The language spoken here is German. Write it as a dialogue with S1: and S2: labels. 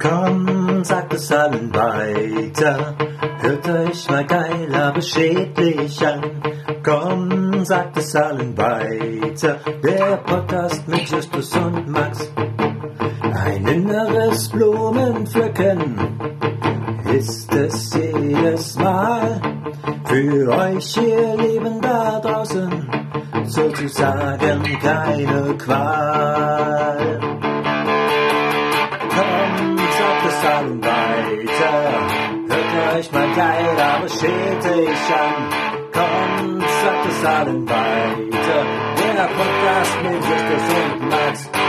S1: Komm, sagt es allen weiter, hört euch mal geil, aber schädlich an. Komm, sagt es allen weiter, der Podcast mit Justus und Max. Ein inneres Blumenpflücken ist es jedes Mal. Für euch, ihr Lieben da draußen, sozusagen keine Qual. Komm, sagt es allen weiter, hört euch mal geil, aber schädlich an. Komm, sagt es allen weiter, der Podcast mit Justus und Max.